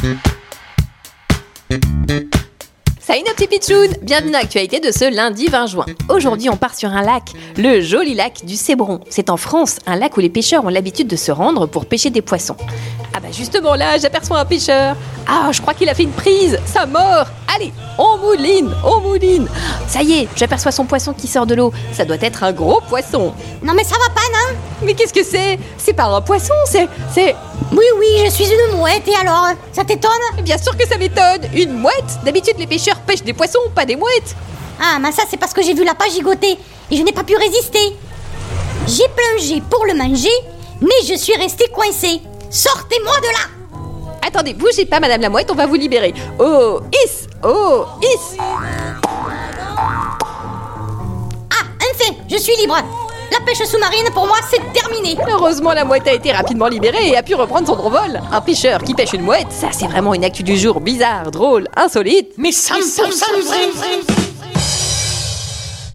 Salut nos petits pitchouns Bienvenue dans l'actualité de ce lundi 20 juin. Aujourd'hui, on part sur un lac, le joli lac du Cébron. C'est en France, un lac où les pêcheurs ont l'habitude de se rendre pour pêcher des poissons. Ah bah justement là, j'aperçois un pêcheur. Ah, je crois qu'il a fait une prise, ça mort Allez, on mouline, on mouline Ça y est, j'aperçois son poisson qui sort de l'eau. Ça doit être un gros poisson. Non mais ça va pas, non Mais qu'est-ce que c'est? C'est pas un poisson, c'est... c'est... Oui, oui, je suis une mouette, et alors? Ça t'étonne? Bien sûr que ça m'étonne. Une mouette? D'habitude, les pêcheurs pêchent des poissons, pas des mouettes. Ah, mais ça c'est parce que j'ai vu la page gigoter, et je n'ai pas pu résister. J'ai plongé pour le manger, mais je suis restée coincée. Sortez-moi de là Attendez, bougez pas, Madame la Mouette, on va vous libérer. Oh, is Oh, is Ah, enfin, je suis libre La pêche sous-marine, pour moi, c'est terminé Heureusement, la mouette a été rapidement libérée et a pu reprendre son envol. Un pêcheur qui pêche une mouette, ça c'est vraiment une actu du jour bizarre, drôle, insolite. Mais ça me